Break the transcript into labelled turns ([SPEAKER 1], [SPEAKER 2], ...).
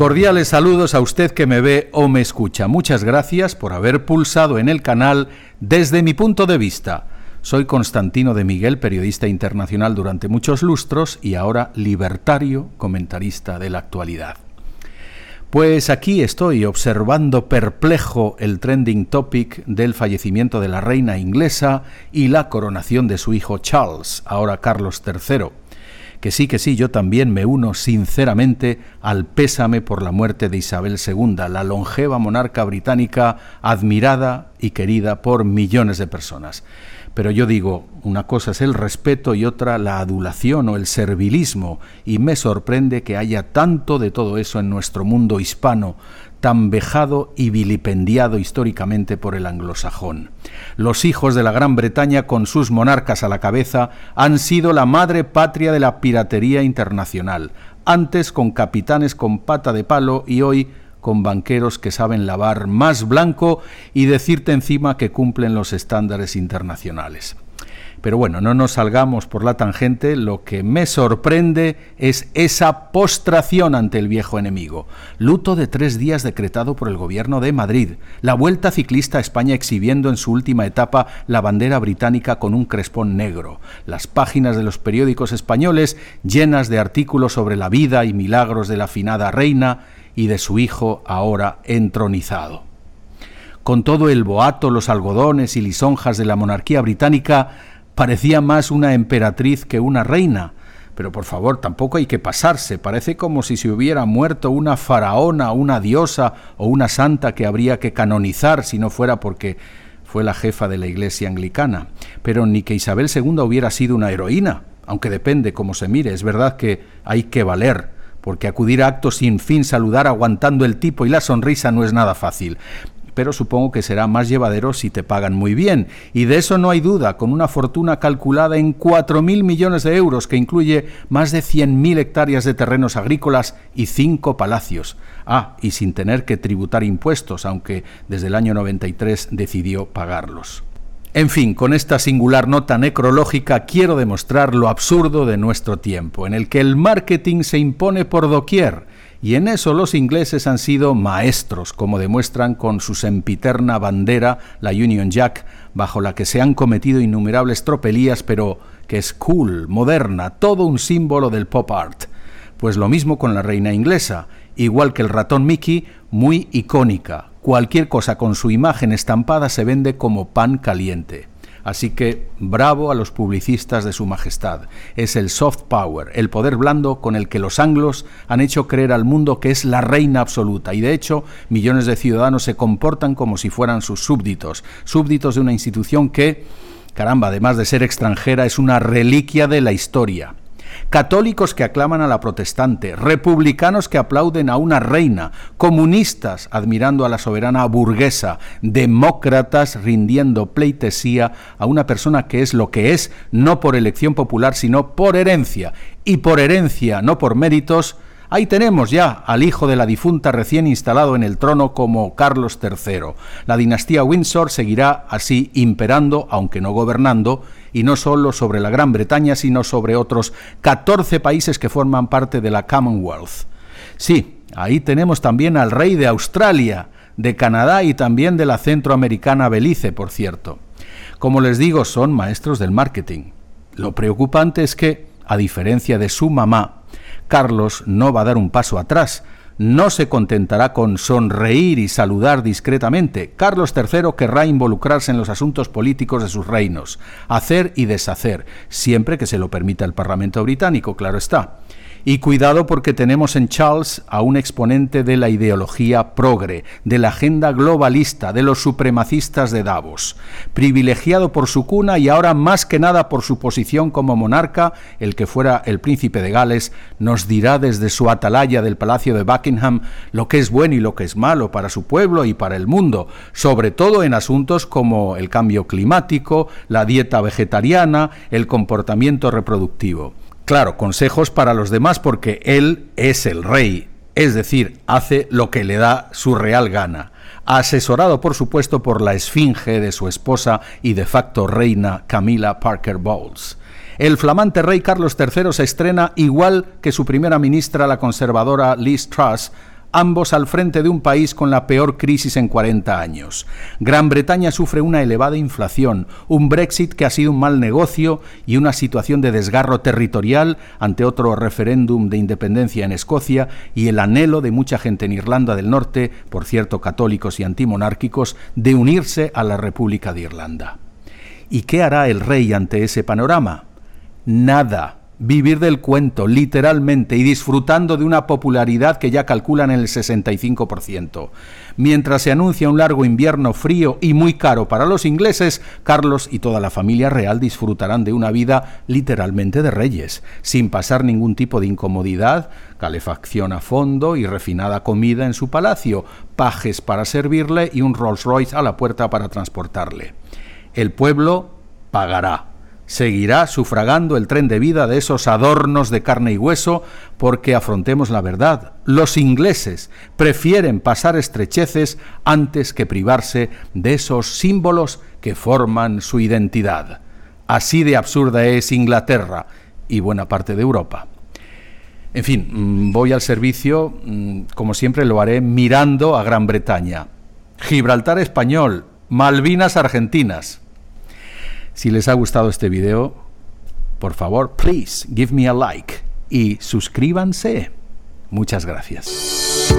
[SPEAKER 1] Cordiales saludos a usted que me ve o me escucha. Muchas gracias por haber pulsado en el canal desde mi punto de vista. Soy Constantino de Miguel, periodista internacional durante muchos lustros y ahora libertario, comentarista de la actualidad. Pues aquí estoy observando perplejo el trending topic del fallecimiento de la reina inglesa y la coronación de su hijo Charles, ahora Carlos III que sí, que sí, yo también me uno sinceramente al pésame por la muerte de Isabel II, la longeva monarca británica admirada y querida por millones de personas. Pero yo digo, una cosa es el respeto y otra la adulación o el servilismo, y me sorprende que haya tanto de todo eso en nuestro mundo hispano, tan vejado y vilipendiado históricamente por el anglosajón. Los hijos de la Gran Bretaña, con sus monarcas a la cabeza, han sido la madre patria de la piratería internacional, antes con capitanes con pata de palo y hoy con banqueros que saben lavar más blanco y decirte encima que cumplen los estándares internacionales. Pero bueno, no nos salgamos por la tangente, lo que me sorprende es esa postración ante el viejo enemigo. Luto de tres días decretado por el gobierno de Madrid, la vuelta ciclista a España exhibiendo en su última etapa la bandera británica con un crespón negro, las páginas de los periódicos españoles llenas de artículos sobre la vida y milagros de la finada reina y de su hijo ahora entronizado. Con todo el boato, los algodones y lisonjas de la monarquía británica, parecía más una emperatriz que una reina. Pero por favor, tampoco hay que pasarse. Parece como si se hubiera muerto una faraona, una diosa o una santa que habría que canonizar si no fuera porque fue la jefa de la iglesia anglicana. Pero ni que Isabel II hubiera sido una heroína, aunque depende cómo se mire. Es verdad que hay que valer porque acudir a actos sin fin, saludar aguantando el tipo y la sonrisa no es nada fácil pero supongo que será más llevadero si te pagan muy bien. Y de eso no hay duda, con una fortuna calculada en 4.000 millones de euros, que incluye más de 100.000 hectáreas de terrenos agrícolas y cinco palacios. Ah, y sin tener que tributar impuestos, aunque desde el año 93 decidió pagarlos. En fin, con esta singular nota necrológica quiero demostrar lo absurdo de nuestro tiempo, en el que el marketing se impone por doquier, y en eso los ingleses han sido maestros, como demuestran con su sempiterna bandera, la Union Jack, bajo la que se han cometido innumerables tropelías, pero que es cool, moderna, todo un símbolo del pop art. Pues lo mismo con la reina inglesa, igual que el ratón Mickey, muy icónica, cualquier cosa con su imagen estampada se vende como pan caliente. Así que bravo a los publicistas de Su Majestad. Es el soft power, el poder blando con el que los anglos han hecho creer al mundo que es la reina absoluta. Y de hecho, millones de ciudadanos se comportan como si fueran sus súbditos, súbditos de una institución que, caramba, además de ser extranjera, es una reliquia de la historia católicos que aclaman a la protestante, republicanos que aplauden a una reina, comunistas admirando a la soberana burguesa, demócratas rindiendo pleitesía a una persona que es lo que es, no por elección popular, sino por herencia, y por herencia, no por méritos, Ahí tenemos ya al hijo de la difunta recién instalado en el trono como Carlos III. La dinastía Windsor seguirá así imperando, aunque no gobernando, y no solo sobre la Gran Bretaña, sino sobre otros 14 países que forman parte de la Commonwealth. Sí, ahí tenemos también al rey de Australia, de Canadá y también de la centroamericana Belice, por cierto. Como les digo, son maestros del marketing. Lo preocupante es que, a diferencia de su mamá, Carlos no va a dar un paso atrás, no se contentará con sonreír y saludar discretamente. Carlos III querrá involucrarse en los asuntos políticos de sus reinos, hacer y deshacer, siempre que se lo permita el Parlamento británico, claro está. Y cuidado porque tenemos en Charles a un exponente de la ideología progre, de la agenda globalista, de los supremacistas de Davos. Privilegiado por su cuna y ahora más que nada por su posición como monarca, el que fuera el príncipe de Gales nos dirá desde su atalaya del Palacio de Buckingham lo que es bueno y lo que es malo para su pueblo y para el mundo, sobre todo en asuntos como el cambio climático, la dieta vegetariana, el comportamiento reproductivo. Claro, consejos para los demás porque él es el rey, es decir, hace lo que le da su real gana, asesorado por supuesto por la esfinge de su esposa y de facto reina Camila Parker Bowles. El flamante rey Carlos III se estrena igual que su primera ministra, la conservadora Liz Truss, ambos al frente de un país con la peor crisis en 40 años. Gran Bretaña sufre una elevada inflación, un Brexit que ha sido un mal negocio y una situación de desgarro territorial ante otro referéndum de independencia en Escocia y el anhelo de mucha gente en Irlanda del Norte, por cierto católicos y antimonárquicos, de unirse a la República de Irlanda. ¿Y qué hará el rey ante ese panorama? Nada vivir del cuento, literalmente, y disfrutando de una popularidad que ya calculan en el 65%. Mientras se anuncia un largo invierno frío y muy caro para los ingleses, Carlos y toda la familia real disfrutarán de una vida literalmente de reyes, sin pasar ningún tipo de incomodidad, calefacción a fondo y refinada comida en su palacio, pajes para servirle y un Rolls Royce a la puerta para transportarle. El pueblo pagará seguirá sufragando el tren de vida de esos adornos de carne y hueso, porque afrontemos la verdad, los ingleses prefieren pasar estrecheces antes que privarse de esos símbolos que forman su identidad. Así de absurda es Inglaterra y buena parte de Europa. En fin, mm, voy al servicio, mm, como siempre lo haré, mirando a Gran Bretaña. Gibraltar español, Malvinas argentinas. Si les ha gustado este video, por favor, please give me a like y suscríbanse. Muchas gracias.